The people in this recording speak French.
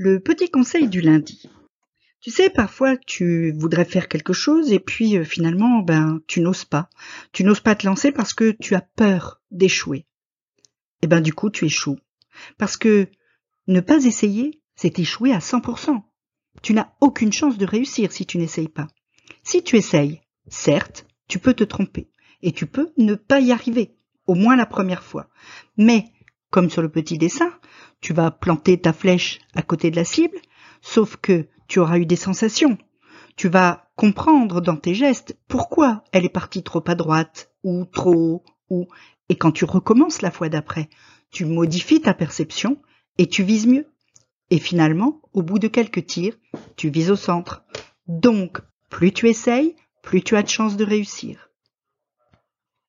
Le petit conseil du lundi. Tu sais, parfois tu voudrais faire quelque chose et puis euh, finalement, ben, tu n'oses pas. Tu n'oses pas te lancer parce que tu as peur d'échouer. Et ben du coup, tu échoues. Parce que ne pas essayer, c'est échouer à 100%. Tu n'as aucune chance de réussir si tu n'essayes pas. Si tu essayes, certes, tu peux te tromper et tu peux ne pas y arriver, au moins la première fois. Mais, comme sur le petit dessin, tu vas planter ta flèche à côté de la cible, sauf que tu auras eu des sensations. Tu vas comprendre dans tes gestes pourquoi elle est partie trop à droite ou trop haut ou et quand tu recommences la fois d'après, tu modifies ta perception et tu vises mieux. Et finalement, au bout de quelques tirs, tu vises au centre. Donc, plus tu essayes, plus tu as de chances de réussir.